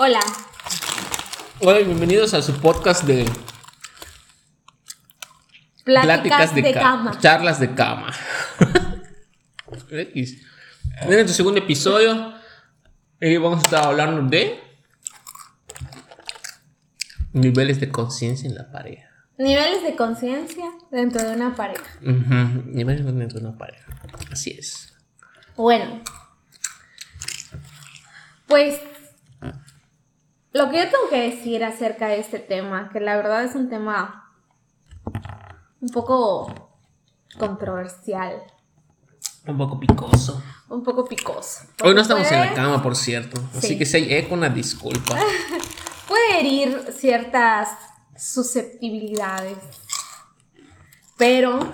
Hola. Hola y bienvenidos a su podcast de Pláticas, de, cama. Charlas de cama. X. En nuestro segundo episodio eh, vamos a estar hablando de niveles de conciencia en la pareja. Niveles de conciencia dentro de una pareja. Ujú, Niveles dentro de una pareja. Así es. Bueno. Pues lo que yo tengo que decir acerca de este tema, que la verdad es un tema un poco controversial, Un poco picoso. un poco picoso. Hoy no estamos en la cama, por cierto. Así Sí. que si hay eco, una disculpa. puede herir ciertas susceptibilidades. Pero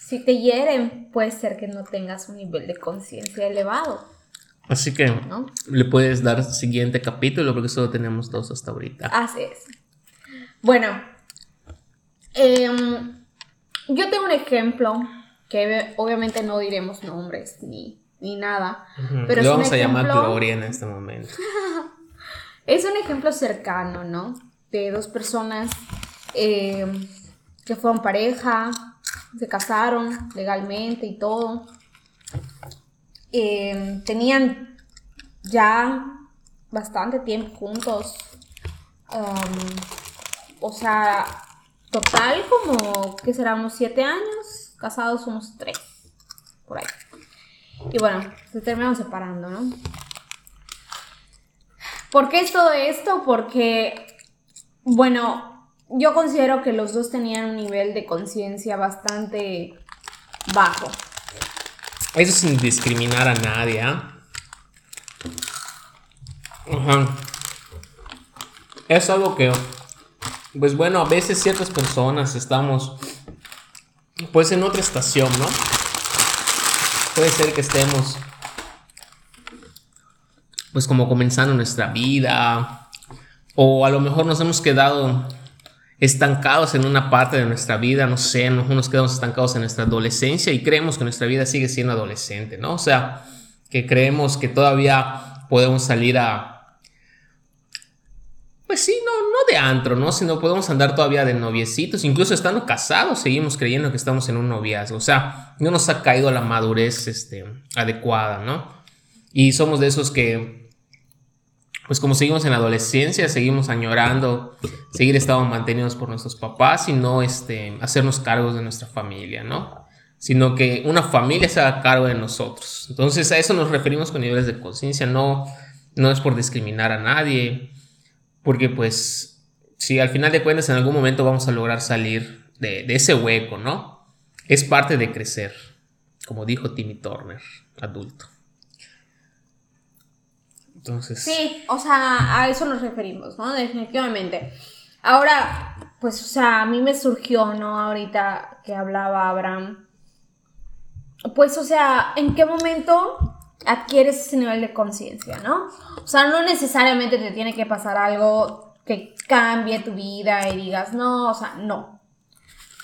si te hieren, puede ser que no tengas un nivel de conciencia elevado, Así que ¿no? le puedes dar siguiente capítulo porque solo tenemos dos hasta ahorita. Así es. Bueno, em, yo tengo un ejemplo que obviamente no diremos nombres ni, ni nada, pero es un vamos a llamar ejemplo- Gloria en este momento. Es un ejemplo cercano, ¿no? De dos personas eh, que fueron pareja, se casaron legalmente y todo. Eh, tenían ya bastante tiempo juntos. Um, o sea, total como, que será? Unos siete años, casados unos tres, por ahí. Y bueno, se terminaron separando, ¿no? ¿Por qué es todo esto? Porque, bueno, yo considero que los dos tenían un nivel de conciencia bastante bajo. Eso sin discriminar a nadie, ¿ah? Ajá. Es algo que, pues bueno, a veces ciertas personas estamos, pues en otra estación, ¿no? Puede ser que estemos, pues como comenzando nuestra vida, o a lo mejor nos hemos quedado estancados en una parte de nuestra vida, no sé, nos nos quedamos estancados en nuestra adolescencia y creemos que nuestra vida sigue siendo adolescente, ¿no? O sea, que creemos que todavía podemos salir a... Pues sí, no, no de antro, ¿no? Sino podemos andar todavía de noviecitos, incluso estando casados, seguimos creyendo que estamos en un noviazgo, o sea, no nos ha caído la madurez este, adecuada, ¿no? Y somos de esos que pues como seguimos en la adolescencia, seguimos añorando seguir estando mantenidos por nuestros papás y no este, hacernos cargos de nuestra familia, ¿no? Sino que una familia se haga cargo de nosotros. Entonces a eso nos referimos con niveles de conciencia, no, no es por discriminar a nadie, porque pues si al final de cuentas en algún momento vamos a lograr salir de, de ese hueco, ¿no? Es parte de crecer, como dijo Timmy Turner, adulto. Sí, o sea, a eso nos referimos, ¿no? Definitivamente. Ahora, pues, o sea, a mí me surgió, ¿no? Ahorita que hablaba Abraham. Pues, o sea, ¿en qué momento adquieres ese nivel de conciencia, ¿no? O sea, no necesariamente te tiene que pasar algo que cambie tu vida y digas, no, o sea, no.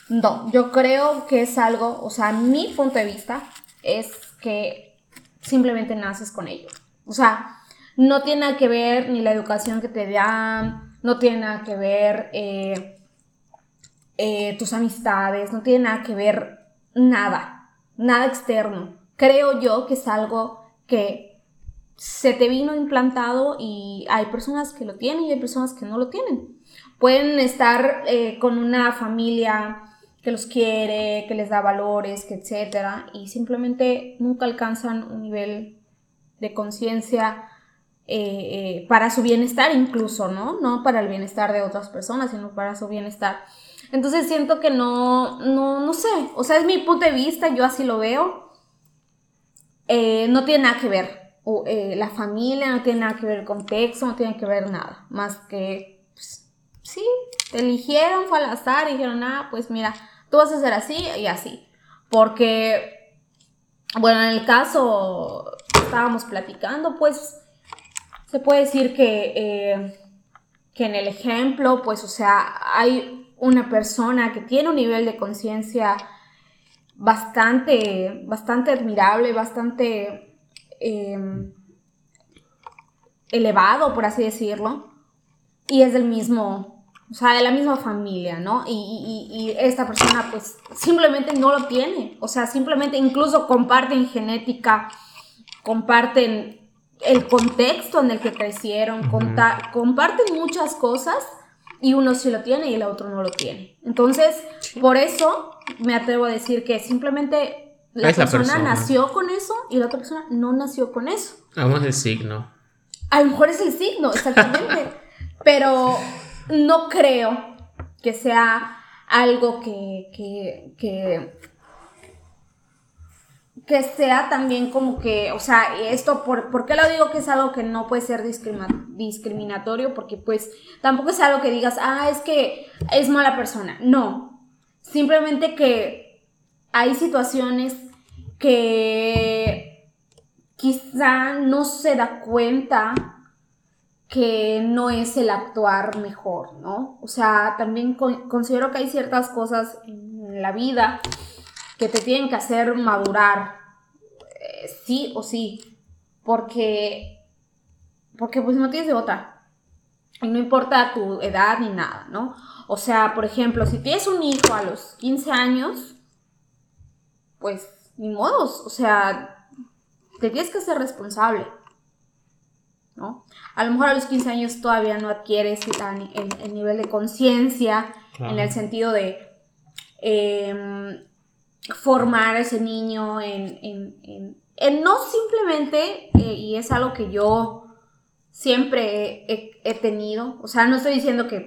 No, yo creo que es algo, o sea, mi punto de vista es que simplemente naces con ello. O sea, no tiene nada que ver ni la educación que te dan, no tiene nada que ver eh, eh, tus amistades, no tiene nada que ver nada, nada externo. Creo yo que es algo que se te vino implantado y hay personas que lo tienen y hay personas que no lo tienen. Pueden estar eh, con una familia que los quiere, que les da valores, que etcétera, y simplemente nunca alcanzan un nivel de conciencia eh, eh, para su bienestar incluso, ¿no? No para el bienestar de otras personas, sino para su bienestar. Entonces siento que no, no, no sé, o sea, es mi punto de vista, yo así lo veo. Eh, no tiene nada que ver o, la familia, no tiene nada que ver el contexto, no tiene que ver nada, más que, pues, sí, te eligieron, fue al azar, dijeron, ah, pues mira, tú vas a ser así y así. Porque, bueno, en el caso estábamos platicando, pues, se puede decir que, eh, que en el ejemplo, pues, o sea, hay una persona que tiene un nivel de conciencia bastante, bastante admirable, bastante... eh, elevado, por así decirlo, y es del mismo, o sea, de la misma familia, ¿no? Y, y, esta persona pues simplemente no lo tiene, o sea, simplemente incluso comparten genética, comparten el contexto en el que crecieron, comparten muchas cosas y uno sí lo tiene y el otro no lo tiene. Entonces, por eso me atrevo a decir que simplemente la persona, nació con eso y la otra persona no nació con eso. Vamos el signo. A lo mejor es el signo, exactamente. Pero no creo que sea algo que, que, que, que sea también como que, o sea, esto, por, ¿por qué lo digo que es algo que no puede ser discriminatorio? Porque pues tampoco es algo que digas, ah, es que es mala persona. No, simplemente que hay situaciones que quizá no se da cuenta que no es el actuar mejor, ¿no? O sea, también considero que hay ciertas cosas en la vida que te tienen que hacer madurar, eh, sí o sí, porque, porque pues no tienes de otra. Y no importa tu edad ni nada, ¿no? O sea, por ejemplo, si tienes un hijo a los 15 años, pues ni modos, o sea, te tienes que ser responsable, ¿no? A lo mejor a los 15 años todavía no adquieres el, nivel de conciencia en el sentido de em, formar a ese niño en, no simplemente, eh, y es algo que yo siempre he, tenido, o sea, no estoy diciendo que,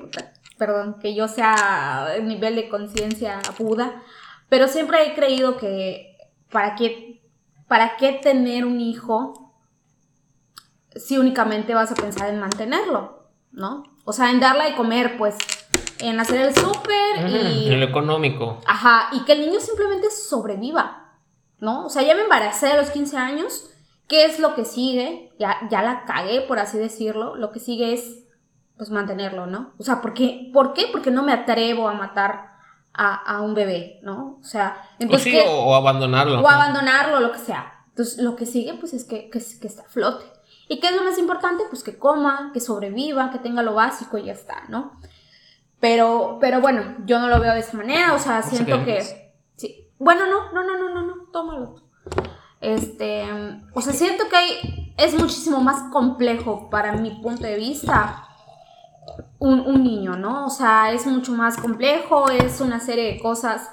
perdón, que yo sea el nivel de conciencia Buda, pero siempre he creído que para qué, para qué tener un hijo si únicamente vas a pensar en mantenerlo, ¿no? O sea, en darle de comer, pues, en hacer el súper y... En lo económico. Ajá, y que el niño simplemente sobreviva, ¿no? O sea, ya me embaracé a los 15 años, ¿qué es lo que sigue? Ya, ya la cagué, por así decirlo, lo que sigue es, pues, mantenerlo, ¿no? O sea, ¿por qué? ¿Por qué? Porque no me atrevo a matar a, un bebé, ¿no? O sea, entonces... O, o abandonarlo. O abandonarlo, lo que sea. Entonces, lo que sigue, pues, es que, que, que está a flote. ¿Y qué es lo más importante? Pues que coma, que sobreviva, que tenga lo básico y ya está, ¿no? Pero, pero bueno, yo no lo veo de esa manera, o sea, siento que... Sí. Bueno, no, no, no, no, no, no, tómalo. Este, o sea, siento que hay, es muchísimo más complejo para mi punto de vista un, un niño, ¿no? O sea, es mucho más complejo, es una serie de cosas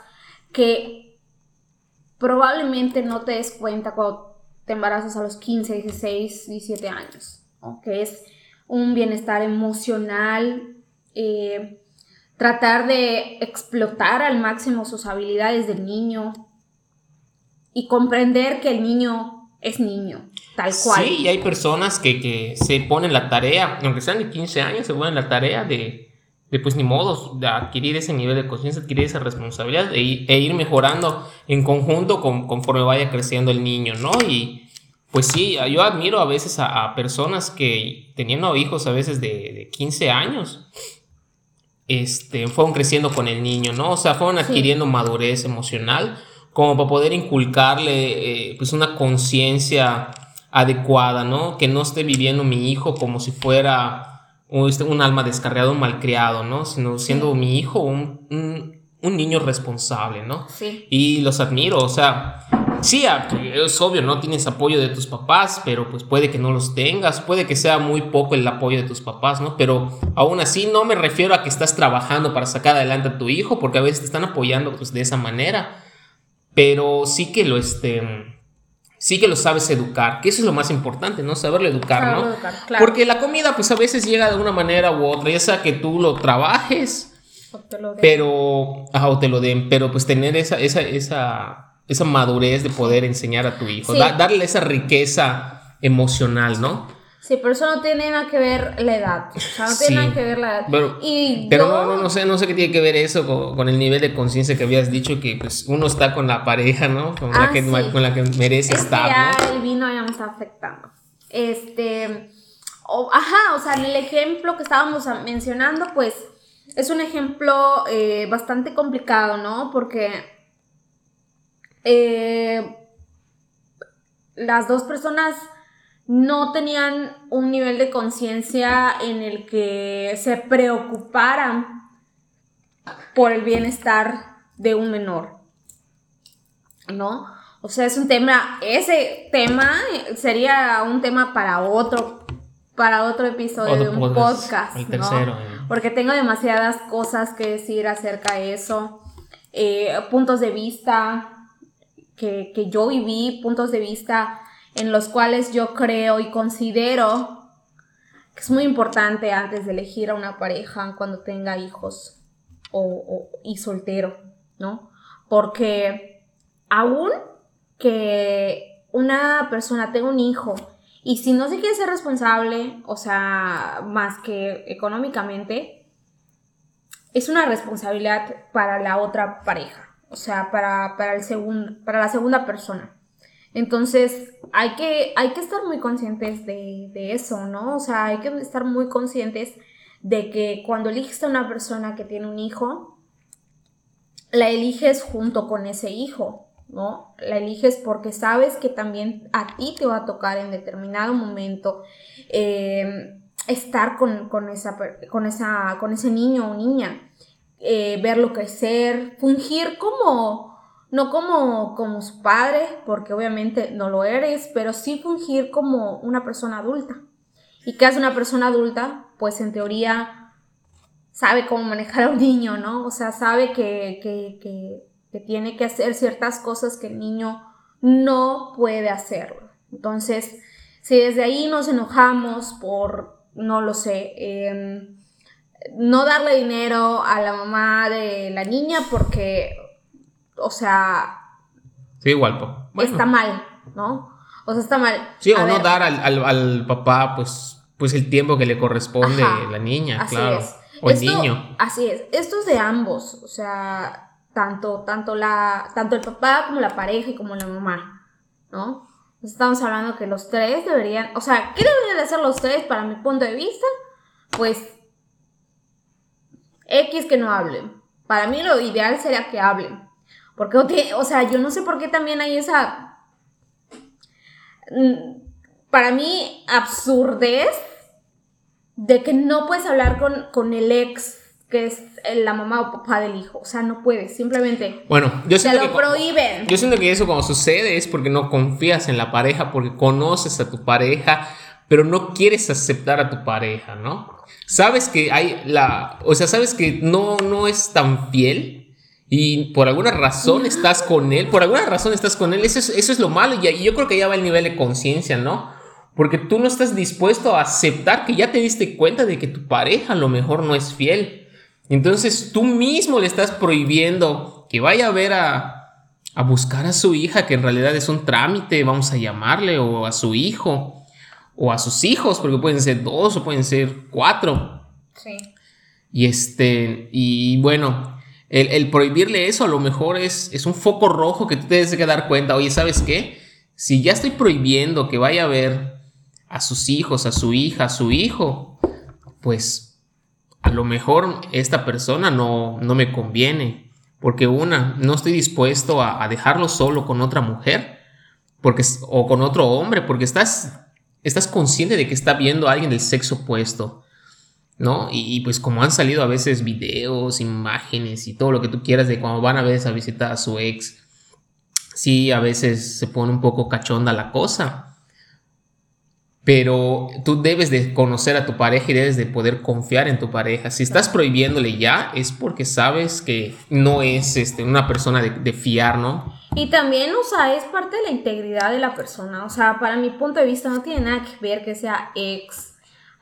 que probablemente no te des cuenta cuando te embarazas a los 15, 16, 17 años, que es un bienestar emocional, eh, tratar de explotar al máximo sus habilidades del niño y comprender que el niño es niño, tal cual. Sí, y hay personas que, que se ponen la tarea, aunque sean de 15 años, se ponen la tarea de, de pues ni modo, de adquirir ese nivel de conciencia, adquirir esa responsabilidad e, e ir mejorando en conjunto con, conforme vaya creciendo el niño, ¿no? Y, pues sí, yo admiro a veces a, personas que teniendo hijos a veces de, 15 años, este, fueron creciendo con el niño, ¿no? O sea, fueron adquiriendo madurez emocional como para poder inculcarle eh, pues una conciencia adecuada, ¿no? Que no esté viviendo mi hijo como si fuera este, un, alma descarriado, un malcriado, ¿no? Sino siendo mi hijo un, un, niño responsable, ¿no? Sí. Y los admiro, o sea, Sí, es obvio, no tienes apoyo de tus papás, pero pues puede que no los tengas, puede que sea muy poco el apoyo de tus papás, ¿no? Pero aún así no me refiero a que estás trabajando para sacar adelante a tu hijo, porque a veces te están apoyando pues de esa manera, pero sí que lo este sí que lo sabes educar, que eso es lo más importante, ¿no? Saberlo educar, ¿no? Porque la comida pues a veces llega de una manera u otra, ya sea que tú lo trabajes, o te lo den. pero, o te lo den, pero pues tener esa, esa, esa esa madurez de poder enseñar a tu hijo, darle esa riqueza emocional, ¿no? Sí, pero eso no tiene nada que ver la edad. O sea, no tiene nada que ver la edad. Pero, pero no, no, sé, no sé qué tiene que ver eso con, el nivel de conciencia que habías dicho que pues uno está con la pareja, ¿no? Con, la, ah, que, con la que merece estar. ya el vino ya me está afectando. Este. ajá, o sea, en el ejemplo que estábamos mencionando, pues es un ejemplo eh, bastante complicado, ¿no? Porque eh, las dos personas no tenían un nivel de conciencia en el que se preocuparan por el bienestar de un menor. ¿No? O sea, es un tema, ese tema sería un tema para otro, para otro episodio de un podcast, el tercero, eh. Porque tengo demasiadas cosas que decir acerca de eso, eh, puntos de vista que, yo viví, puntos de vista en los cuales yo creo y considero que es muy importante antes de elegir a una pareja cuando tenga hijos o, y soltero, ¿no? Porque aún que una persona tenga un hijo y si no se quiere ser responsable, o sea, más que económicamente, es una responsabilidad para la otra pareja, o sea, para, para, el para la segunda persona. Entonces, hay que, hay que estar muy conscientes de, eso, ¿no? O sea, hay que estar muy conscientes de que cuando eliges a una persona que tiene un hijo, la eliges junto con ese hijo, ¿no? La eliges porque sabes que también a ti te va a tocar en determinado momento eh, estar con, esa, con, esa, con ese niño o niña, eh, verlo crecer, fungir como no como, como su padre, porque obviamente no lo eres, pero sí fungir como una persona adulta. ¿Y qué hace una persona adulta? Pues en teoría sabe cómo manejar a un niño, ¿no? O sea, sabe que, que, tiene que hacer ciertas cosas que el niño no puede hacer. Entonces, si desde ahí nos enojamos por, no lo sé, em, no darle dinero a la mamá de la niña porque o sea... Sí, igual, Está mal, ¿no? O sea, está mal. Sí, o no dar al, papá, pues, pues el tiempo que le corresponde a la niña, claro. O el niño. Así es. Esto es de ambos. O sea, tanto, tanto, la, tanto el papá como la pareja y como la mamá, ¿no? estamos hablando que los tres deberían, o sea, ¿qué deberían de hacer los tres para mi punto de vista? Pues X que no hablen. Para mí lo ideal sería que hablen. Porque, o sea, yo no sé por qué también hay esa, mm, para mí, absurdez de que no puedes hablar con, con el ex que es la mamá o papá del hijo. O sea, no puedes, simplemente. Bueno, yo siento lo prohíben. Yo siento que eso cuando sucede es porque no confías en la pareja, porque conoces a tu pareja, pero no quieres aceptar a tu pareja, ¿no? Sabes que hay la. O sea, sabes que no, no es tan fiel y por alguna razón estás con él, por alguna razón estás con él, eso es, eso es lo malo y, yo creo que ya va el nivel de conciencia, ¿no? Porque tú no estás dispuesto a aceptar que ya te diste cuenta de que tu pareja a lo mejor no es fiel. Entonces tú mismo le estás prohibiendo que vaya a ver a, a buscar a su hija, que en realidad es un trámite, vamos a llamarle, o a su hijo, o a sus hijos, porque pueden ser dos o pueden ser cuatro. Sí. Y este, y bueno, el, prohibirle eso a lo mejor es, es un foco rojo que tú te debes que dar cuenta. Oye, ¿sabes qué? Si ya estoy prohibiendo que vaya a ver a sus hijos, a su hija, a su hijo, pues a lo mejor esta persona no, no me conviene. Porque una, no estoy dispuesto a, dejarlo solo con otra mujer porque, o con otro hombre, porque estás, estás consciente de que está viendo a alguien del sexo opuesto. ¿no? Y, pues como han salido a veces videos, imágenes y todo lo que tú quieras de cuando van a veces a visitar a su ex, sí, a veces se pone un poco cachonda la cosa. Pero tú debes de conocer a tu pareja y debes de poder confiar en tu pareja. Si estás prohibiéndole ya, es porque sabes que no es este, una persona de, de fiar, ¿no? Y también, o sea, es parte de la integridad de la persona. O sea, para mi punto de vista no tiene nada que ver que sea ex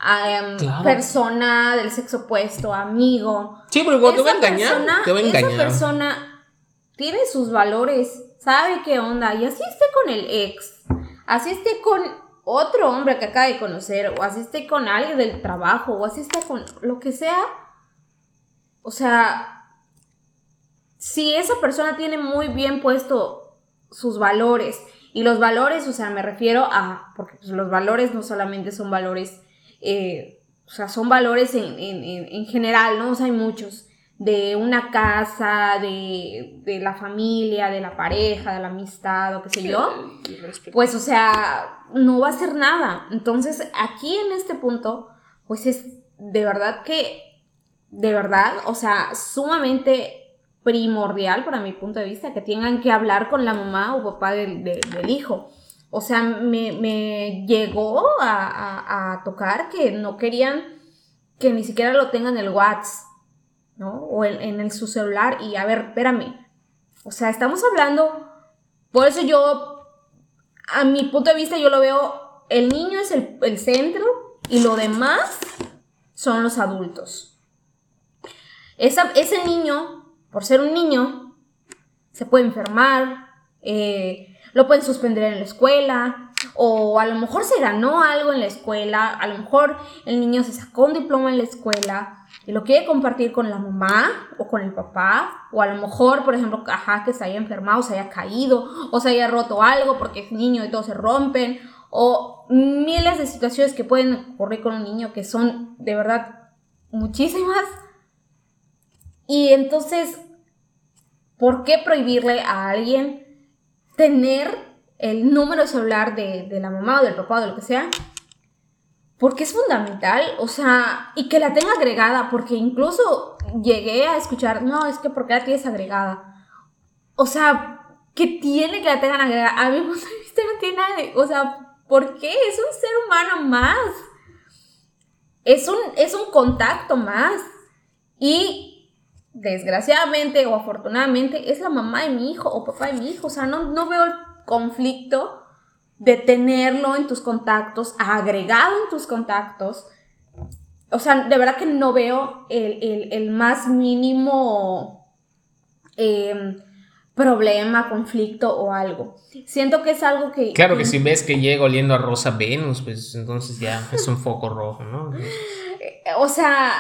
Em, persona del sexo opuesto, amigo. Sí, pero te va a engañar, te va a engañar. Esa persona tiene sus valores, sabe qué onda, y así esté con el ex, así esté con otro hombre que acaba de conocer, o así esté con alguien del trabajo, o así esté con lo que sea. O sea, si esa persona tiene muy bien puesto sus valores, y los valores, o sea, me refiero a, porque pues, los valores no solamente son valores eh, o sea, son valores en, general, ¿no? O sea, hay muchos. de una casa, de, de, la familia, de la pareja, de la amistad o qué sé yo, pues o sea, no va a ser nada. Entonces, aquí en este punto, pues es de verdad que, de verdad, o sea, sumamente primordial para mi punto de vista que tengan que hablar con la mamá o papá del, del hijo. O sea, me, me llegó a, a, tocar que no querían que ni siquiera lo tengan en el WhatsApp, ¿no? O en, en el, su celular. Y a ver, espérame. O sea, estamos hablando. Por eso yo, a mi punto de vista, yo lo veo. El niño es el, el centro y lo demás son los adultos. Ese niño por ser un niño, se puede enfermar, eh, lo pueden suspender en la escuela, o a lo mejor se ganó algo en la escuela, a lo mejor el niño se sacó un diploma en la escuela y lo quiere compartir con la mamá o con el papá, o a lo mejor, por ejemplo, ajá, que se haya enfermado, se haya caído, o se haya roto algo porque es niño y todos se rompen, o miles de situaciones que pueden ocurrir con un niño que son de verdad muchísimas y entonces, ¿por qué prohibirle a alguien tener el número celular de, la mamá o del papá o de lo que sea? Porque es fundamental, o sea, y que la tenga agregada, porque incluso llegué a escuchar, no, es que porque la tienes agregada. O sea, que tiene que la tengan agregada. A mi punto de vista no tiene o sea, ¿por qué? Es un ser humano más. Es un, es un contacto más. Y desgraciadamente o afortunadamente, es la mamá de mi hijo o papá de mi hijo. O sea, no, no veo el conflicto de tenerlo en tus contactos, agregado en tus contactos. O sea, de verdad que no veo el, más mínimo em, problema, conflicto o algo. Siento que es algo que... Claro que si ves que llega oliendo a Rosa Venus, pues entonces ya es un foco rojo, ¿no? o sea,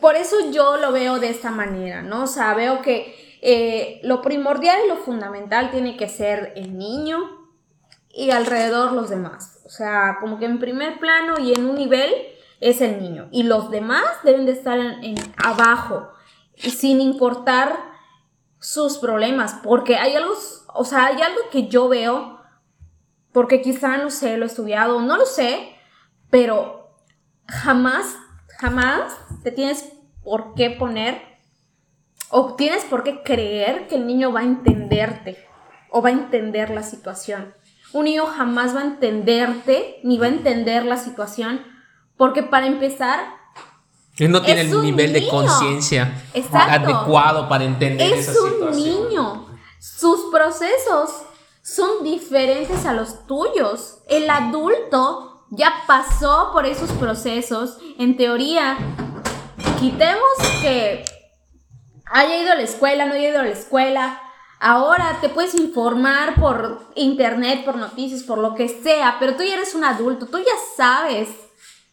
por eso yo lo veo de esta manera, ¿no? O sea, veo que eh, lo primordial y lo fundamental tiene que ser el niño y alrededor los demás. O sea, como que en primer plano y en un nivel es el niño. Y los demás deben de estar en, abajo, sin importar sus problemas, porque hay algo, o sea, hay algo que yo veo, porque quizá no sé, lo he estudiado, no lo sé, pero jamás Jamás te tienes por qué poner o tienes por qué creer que el niño va a entenderte o va a entender la situación. Un niño jamás va a entenderte ni va a entender la situación porque para empezar... Él no tiene el nivel de conciencia adecuado para entender es esa situación. Es un niño. Sus procesos son diferentes a los tuyos. El adulto ya pasó por esos procesos. En teoría, quitemos que haya ido a la escuela, no haya ido a la escuela. Ahora te puedes informar por internet, por noticias, por lo que sea, pero tú ya eres un adulto, tú ya sabes.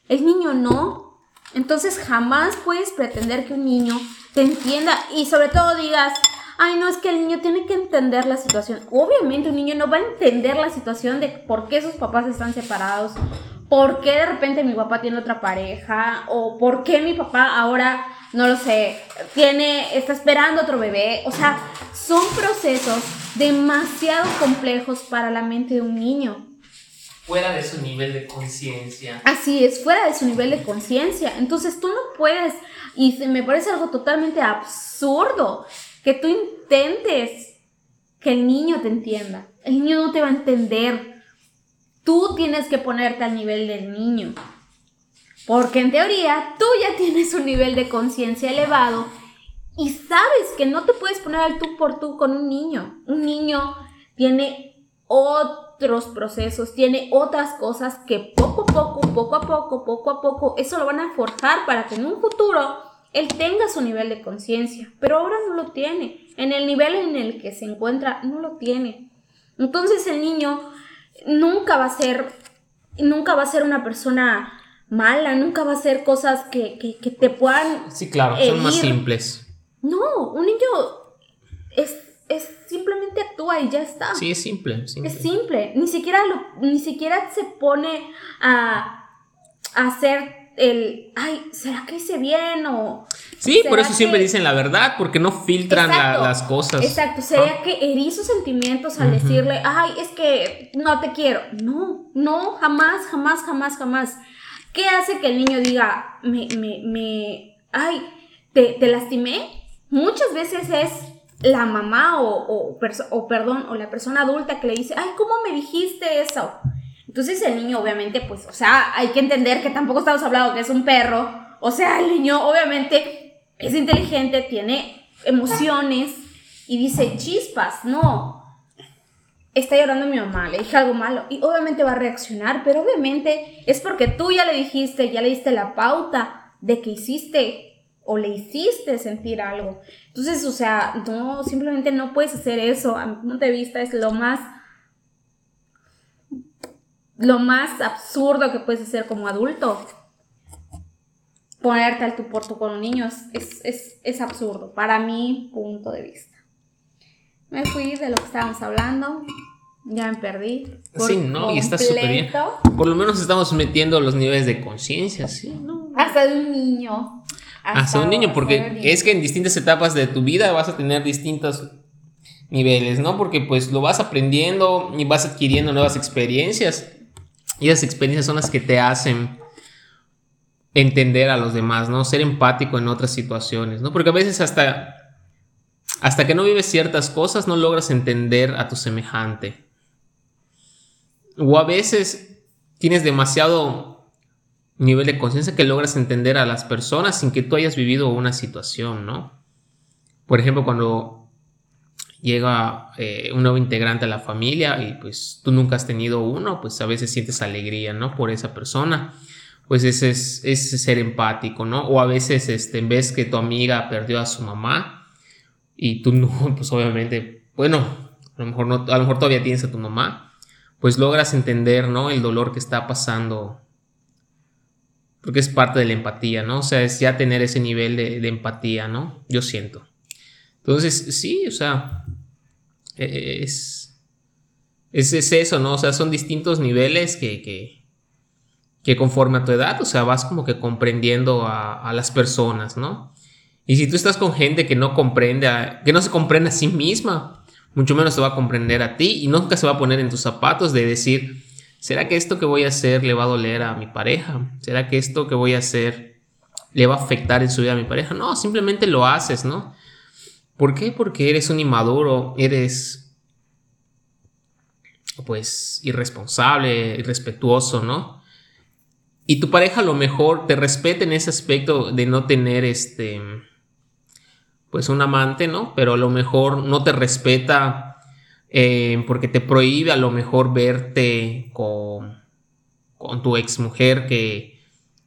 El niño no. Entonces jamás puedes pretender que un niño te entienda y sobre todo digas, ay, no, es que el niño tiene que entender la situación. Obviamente un niño no va a entender la situación de por qué sus papás están separados, por qué de repente mi papá tiene otra pareja, o por qué mi papá ahora, no lo sé, tiene, está esperando otro bebé. O sea, son procesos demasiado complejos para la mente de un niño. Fuera de su nivel de conciencia. Así es, fuera de su nivel de conciencia. Entonces tú no puedes, y me parece algo totalmente absurdo que tú intentes que el niño te entienda. El niño no te va a entender. Tú tienes que ponerte al nivel del niño. Porque en teoría tú ya tienes un nivel de conciencia elevado y sabes que no te puedes poner al tú por tú con un niño. Un niño tiene otros procesos, tiene otras cosas que poco a poco, poco a poco, poco a poco, eso lo van a forjar para que en un futuro él tenga su nivel de conciencia, pero ahora no lo tiene. En el nivel en el que se encuentra, no lo tiene. Entonces el niño nunca va a ser, nunca va a ser una persona mala, nunca va a hacer cosas que, te puedan... Sí, claro, son más simples. No, un niño es, simplemente actúa y ya está. Sí, es simple, Es simple. Ni siquiera, ni siquiera se pone a, a hacer el, ay, ¿será que hice bien o... Sí, por ¿será eso siempre dicen la verdad, porque no filtran la- las cosas. Exacto, sería Ah. que herí sus sentimientos al decirle, ay, es que no te quiero. No, no, jamás, jamás, jamás, jamás. ¿Qué hace que el niño diga, me, me, me, ay, te, te lastimé? Muchas veces es la mamá o, o, o, perdón, o la persona adulta que le dice, ay, ¿cómo me dijiste eso? Entonces el niño obviamente, pues, o sea, hay que entender que tampoco estamos hablando que es un perro. O sea, el niño obviamente es inteligente, tiene emociones y dice, chispas, no. Está llorando mi mamá, le dije algo malo y obviamente va a reaccionar, pero obviamente es porque tú ya le dijiste, ya le diste la pauta de que hiciste o le hiciste sentir algo. Entonces, o sea, no, simplemente no puedes hacer eso. A mi punto de vista es lo más lo más absurdo que puedes hacer como adulto. Ponerte al tú por tú con un niño es, es, es, absurdo, para mi punto de vista. Me fui de lo que estábamos hablando, ya me perdí. por Sí, no, y está súper bien. Por lo menos estamos metiendo los niveles de conciencia, sí, ¿no? Hasta de un niño. Hasta un niño, hasta porque un niño. es que en distintas etapas de tu vida vas a tener distintos niveles, ¿no? Porque pues lo vas aprendiendo y vas adquiriendo nuevas experiencias. Y esas experiencias son las que te hacen entender a los demás, ¿no? Ser empático en otras situaciones, ¿no? Porque a veces hasta, hasta que no vives ciertas cosas no logras entender a tu semejante. O a veces tienes demasiado nivel de conciencia que logras entender a las personas sin que tú hayas vivido una situación, ¿no? Por ejemplo, cuando llega eh, un nuevo integrante a la familia y pues tú nunca has tenido uno, pues a veces sientes alegría, ¿no? Por esa persona. Pues ese es, ese es ser empático, ¿no? O a veces este, ves que tu amiga perdió a su mamá y tú no, pues obviamente, bueno, a lo mejor, no, a lo mejor todavía tienes a tu mamá, pues logras entender, ¿no? El dolor que está pasando porque es parte de la empatía, ¿no? O sea, es ya tener ese nivel de, de empatía, ¿no? Yo siento. Entonces, sí, o sea, es, es, es eso, ¿no? O sea, son distintos niveles que, que, que conforme a tu edad, o sea, vas como que comprendiendo a, las personas, ¿no? Y si tú estás con gente que no comprende, que no se comprende a sí misma, mucho menos te va a comprender a ti y nunca se va a poner en tus zapatos de decir, ¿será que esto que voy a hacer le va a doler a mi pareja? ¿Será que esto que voy a hacer le va a afectar en su vida a mi pareja? No, simplemente lo haces, ¿no? ¿Por qué? Porque eres un inmaduro, eres pues irresponsable, irrespetuoso, ¿no? Y tu pareja a lo mejor te respeta en ese aspecto de no tener este pues un amante, ¿no? Pero a lo mejor no te respeta eh, porque te prohíbe a lo mejor verte con, con tu exmujer que,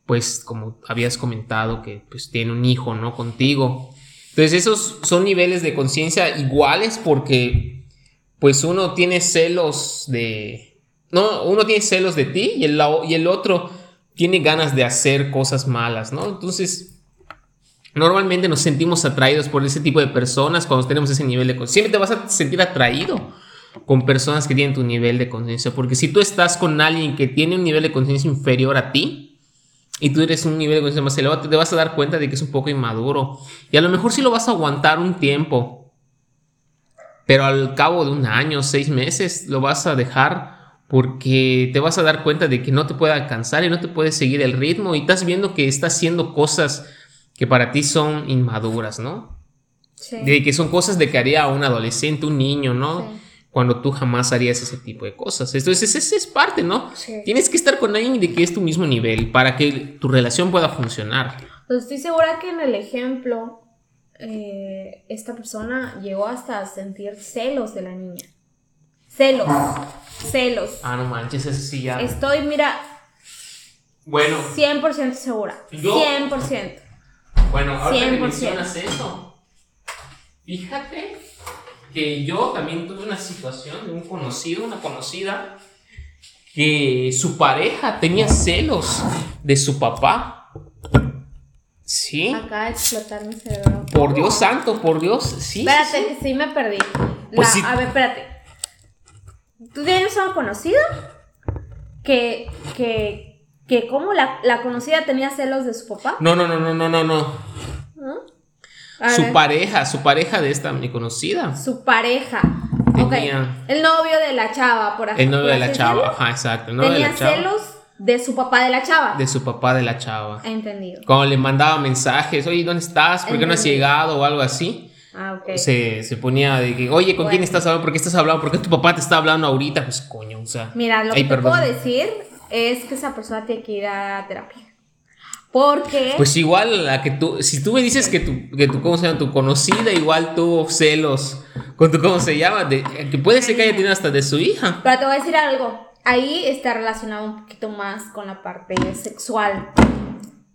pues, como habías comentado, que pues tiene un hijo, ¿no? Contigo. Entonces esos son niveles de conciencia iguales porque, pues, uno tiene celos de... No, uno tiene celos de ti y el, y el otro tiene ganas de hacer cosas malas, ¿no? Entonces... Normalmente nos sentimos atraídos por ese tipo de personas cuando tenemos ese nivel de conciencia. Siempre te vas a sentir atraído con personas que tienen tu nivel de conciencia. Porque si tú estás con alguien que tiene un nivel de conciencia inferior a ti y tú eres un nivel de conciencia más elevado, te vas a dar cuenta de que es un poco inmaduro. Y a lo mejor sí lo vas a aguantar un tiempo. Pero al cabo de un año, seis meses, lo vas a dejar porque te vas a dar cuenta de que no te puede alcanzar y no te puede seguir el ritmo y estás viendo que está haciendo cosas que para ti son inmaduras, ¿no? Sí. De que son cosas de que haría un adolescente, un niño, ¿no? Sí. Cuando tú jamás harías ese tipo de cosas. Entonces, esa es parte, ¿no? Sí. Tienes que estar con alguien de que es tu mismo nivel para que tu relación pueda funcionar. Pues estoy segura que en el ejemplo, eh, esta persona llegó hasta a sentir celos de la niña. Celos. Celos. Ah, no manches, eso sí ya. Estoy, mira, Bueno, 100% segura. Yo- 100%. bueno, ahorita que 100%. mencionas eso, fíjate que yo también tuve una situación de un conocido, una conocida, que su pareja tenía celos de su papá. Sí. Acaba de explotar mi cerebro. Por Dios santo, por Dios, sí. Espérate, sí, sí. que sí me perdí. Pues La- sí. A ver, espérate. ¿Tú tienes una conocida que, que que como la, la conocida tenía celos de su papá. No, no, no, no, no, no, no. A Su ver, pareja, su pareja de esta mi conocida. su pareja. Tenía-. El novio de la chava, por así El novio de la chava, ajá, exacto. El novio de Tenía la chava. celos de su papá de la chava. De su papá de la chava. Entendido. Cuando le mandaba mensajes, oye, ¿dónde estás? ¿Por qué no has llegado? O algo así. Ah, ok. Se, se ponía de que, oye, ¿con quién estás hablando? ¿Por qué estás hablando? ¿Por qué tu papá te está hablando ahorita? Pues coño, o sea. Mira, lo ay, que te puedo decir es que esa persona tiene que ir a terapia. Porque Pues igual la que tú, si tú me dices que tu, que tu, ¿cómo se llama? Tu conocida igual tuvo celos con tu, ¿cómo se llama? De, que puede ser que haya tenido hasta de su hija. Pero te voy a decir algo. Ahí está relacionado un poquito más con la parte sexual.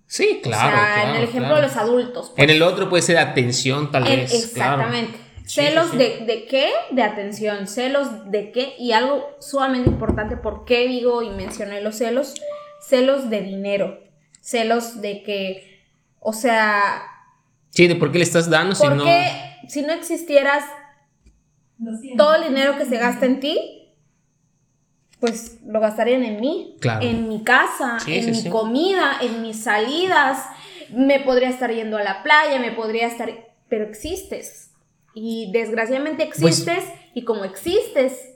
Sí, claro. o sea, claro, en el ejemplo claro. de los adultos. En el otro puede ser atención, tal vez. exactamente. claro. Celos sí, sí. De, de qué? De atención. Celos de qué? Y algo sumamente importante, ¿por qué digo y mencioné los celos? Celos de dinero. Celos de que, o sea, Sí, de por qué le estás dando si ¿por no. qué si no existieras todo el dinero que se gasta en ti, pues lo gastarían en mí, Claro. en mi casa, Sí, en sí, mi sí. comida, en mis salidas. Me podría estar yendo a la playa, me podría estar, pero existes. Y desgraciadamente Pues- existes y como existes,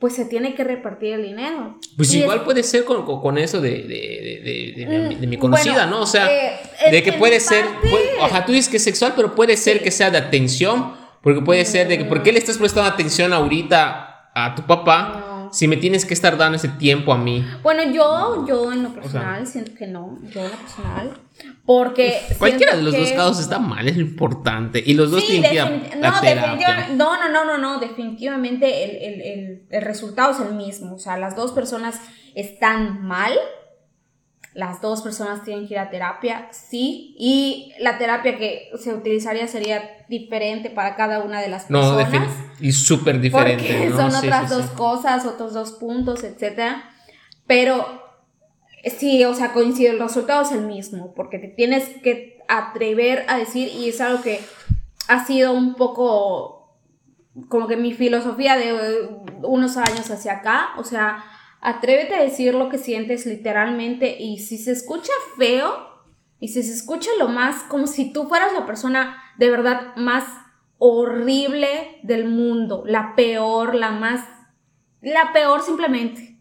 pues se tiene que repartir el dinero. Pues Y igual es- puede ser con, con- eso de, de, de- de- mi, Mm, conocida, bueno, ¿no? O sea, eh, de que puede ser, puede- ajá, tú dices que es sexual, pero puede ser que sea de atención, porque puede ser de que, ¿por qué le estás prestando atención ahorita a tu papá No. Si me tienes que estar dando ese tiempo a mí? Bueno, yo, yo en lo personal siento que no, yo en lo personal, porque Cualquiera de los dos casos está mal, es lo importante. Y los dos Sí, tienen que ir a, defini- a no, terapia. no, no, no, no, no, definitivamente el, el- el- el resultado es el mismo. O sea, las dos personas están mal. Las dos personas tienen que ir a terapia, sí. Y la terapia que se utilizaría sería diferente para cada una de las No, personas. defin- y súper diferente. Porque ¿no? son Sí, otras sí, dos sí. cosas, otros dos puntos, etcétera. Pero sí, o sea, coincide, el resultado es el mismo, porque te tienes que atrever a decir, y es algo que ha sido un poco como que mi filosofía de eh, unos años hacia acá, o sea, atrévete a decir lo que sientes literalmente y si se escucha feo y si se escucha lo más como si tú fueras la persona de verdad más horrible del mundo, la peor, la más, la peor simplemente.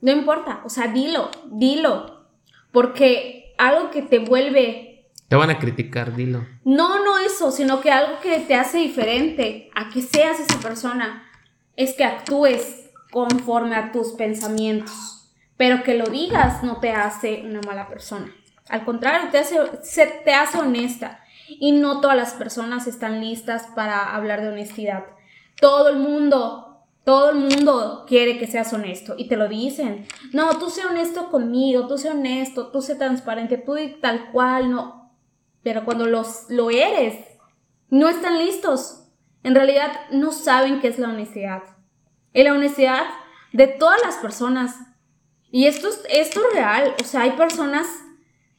No importa, o sea, dilo, dilo, porque algo que te vuelve Te van a criticar, dilo. no, no eso, sino que algo que te hace diferente a que seas esa persona es que actúes conforme a tus pensamientos. Pero que lo digas no te hace una mala persona. Al contrario, te hace, se- te hace honesta. Y no todas las personas están listas para hablar de honestidad. Todo el mundo, todo el mundo quiere que seas honesto y te lo dicen. No, tú sé honesto conmigo, tú sé honesto, tú sé transparente, tú tal cual, no. Pero cuando los, lo eres, no están listos. En realidad no saben qué es la honestidad. Y la honestidad de todas las personas. Y esto es, esto es real. O sea, hay personas,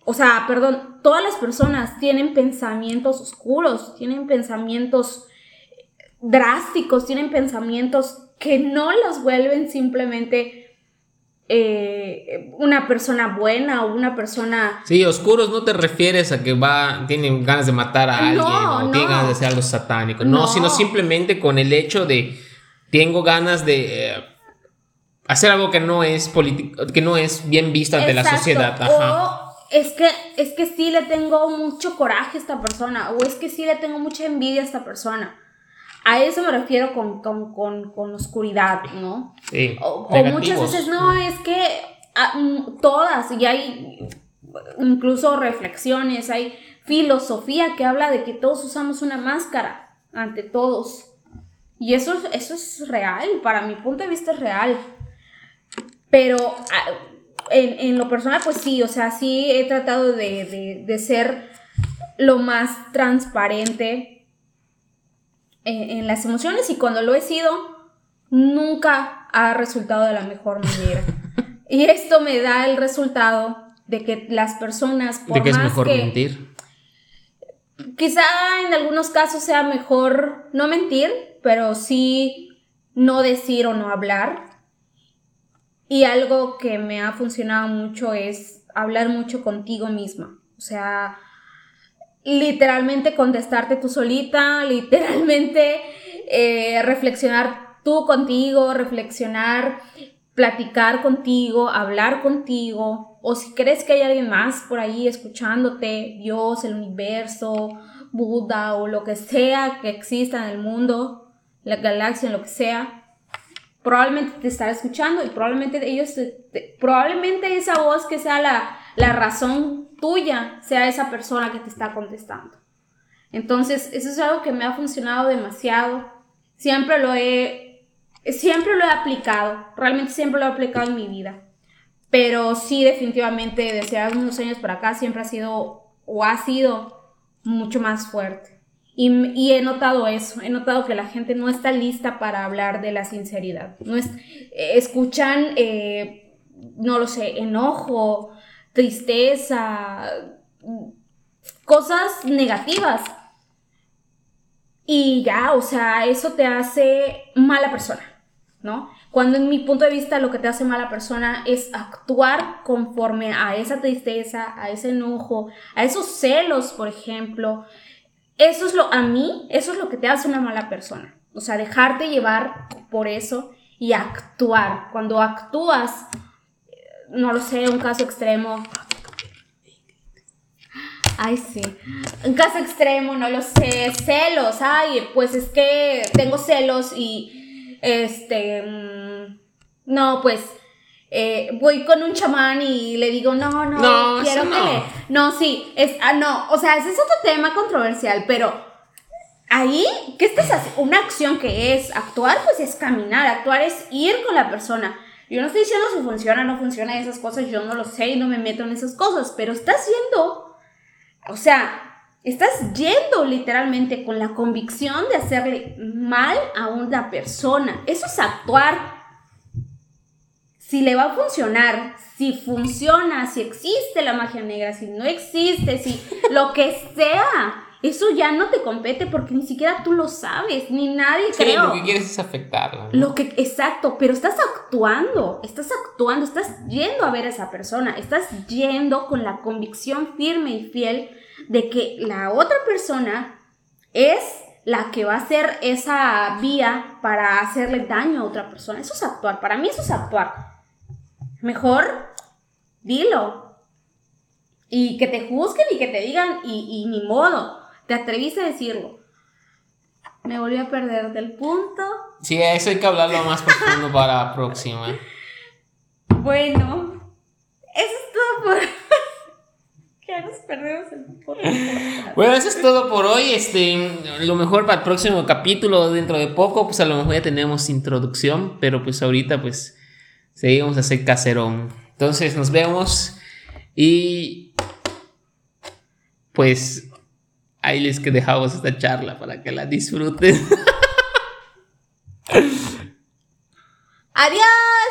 o sea, perdón, todas las personas tienen pensamientos oscuros, tienen pensamientos drásticos, tienen pensamientos que no los vuelven simplemente eh, una persona buena o una persona Sí, oscuros no te refieres a que va, tienen ganas de matar a alguien No, o no. tienen ganas de hacer algo satánico. No, No. sino simplemente con el hecho de tengo ganas de eh, hacer algo que no es político, que no es bien visto ante la sociedad. Ajá. O es que, es que sí le tengo mucho coraje a esta persona. O es que sí le tengo mucha envidia a esta persona. A eso me refiero con, con, con, con oscuridad, ¿no? Sí, O, o muchas veces no, es que ah, mm, todas, y hay incluso reflexiones, hay filosofía que habla de que todos usamos una máscara ante todos. Y eso, es- eso es real, para mi punto de vista es real. Pero ah, en, en lo personal, pues sí, o sea, sí he tratado de, de- de ser lo más transparente en, en las emociones y cuando lo he sido, nunca ha resultado de la mejor manera. y esto me da el resultado de que las personas, por de que es más mejor que mentir. quizá en algunos casos sea mejor no mentir, pero sí no decir o no hablar. Y algo que me ha funcionado mucho es hablar mucho contigo misma. O sea, literalmente contestarte tú solita, literalmente eh, reflexionar tú contigo, reflexionar, platicar contigo, hablar contigo, o si crees que hay alguien más por ahí escuchándote, Dios, el universo, Buda o lo que sea que exista en el mundo, la galaxia, lo que sea, probablemente te estará escuchando y probablemente ellos, probablemente esa voz que sea la, la razón tuya, sea esa persona que te está contestando. Entonces, eso es algo que me ha funcionado demasiado. Siempre lo he, siempre lo he aplicado, realmente siempre lo he aplicado en mi vida. Pero sí, definitivamente, desde hace unos años para acá siempre ha sido o ha sido mucho más fuerte. Y, he notado eso, he notado que la gente no está lista para hablar de la sinceridad. No es, escuchan, eh, no lo sé, enojo, tristeza, cosas negativas. Y ya, o sea, eso te hace mala persona, ¿no? Cuando en mi punto de vista lo que te hace mala persona es actuar conforme a esa tristeza, a ese enojo, a esos celos, por ejemplo. Eso es lo, a mí, eso es lo que te hace una mala persona. O sea, dejarte llevar por eso y actuar. Cuando actúas, no lo sé, un caso extremo. Ay, sí. Un caso extremo, no lo sé. Celos. Ay, pues es que tengo celos y este, mm, no, pues eh, voy con un chamán y le digo, no, no, quiero que no. No, sí, es, ah, no, o sea, ese es otro tema controversial, pero ahí, ¿qué estás haciendo? Una acción que es actuar, pues es caminar, actuar es ir con la persona. Yo no estoy diciendo si funciona o no funciona esas cosas, yo no lo sé y no me meto en esas cosas, pero estás yendo, o sea, Estás yendo literalmente con la convicción de hacerle mal a una persona. Eso es actuar. Si le va a funcionar, si funciona, si existe la magia negra, si no existe, si lo que sea, eso ya no te compete porque ni siquiera tú lo sabes, ni nadie sí, lo que quieres es afectarlo. Lo que, exacto, pero estás actuando, estás actuando, estás yendo a ver a esa persona, estás yendo con la convicción firme y fiel de que la otra persona es la que va a ser esa vía para hacerle daño a otra persona. Eso es actuar. Para mí eso es actuar. Mejor dilo. Y que te juzguen y que te digan, y, ni modo, te atreviste a decirlo. Me volví a perder del punto. Sí, eso hay que hablarlo más profundo para la próxima. Bueno, eso es todo por bueno, eso es todo por hoy. Este, lo mejor para el próximo capítulo, dentro de poco, pues a lo mejor ya tenemos introducción, pero pues ahorita pues seguimos a hacer caserón. Entonces nos vemos y pues ahí les que dejamos esta charla para que la disfruten. Adiós.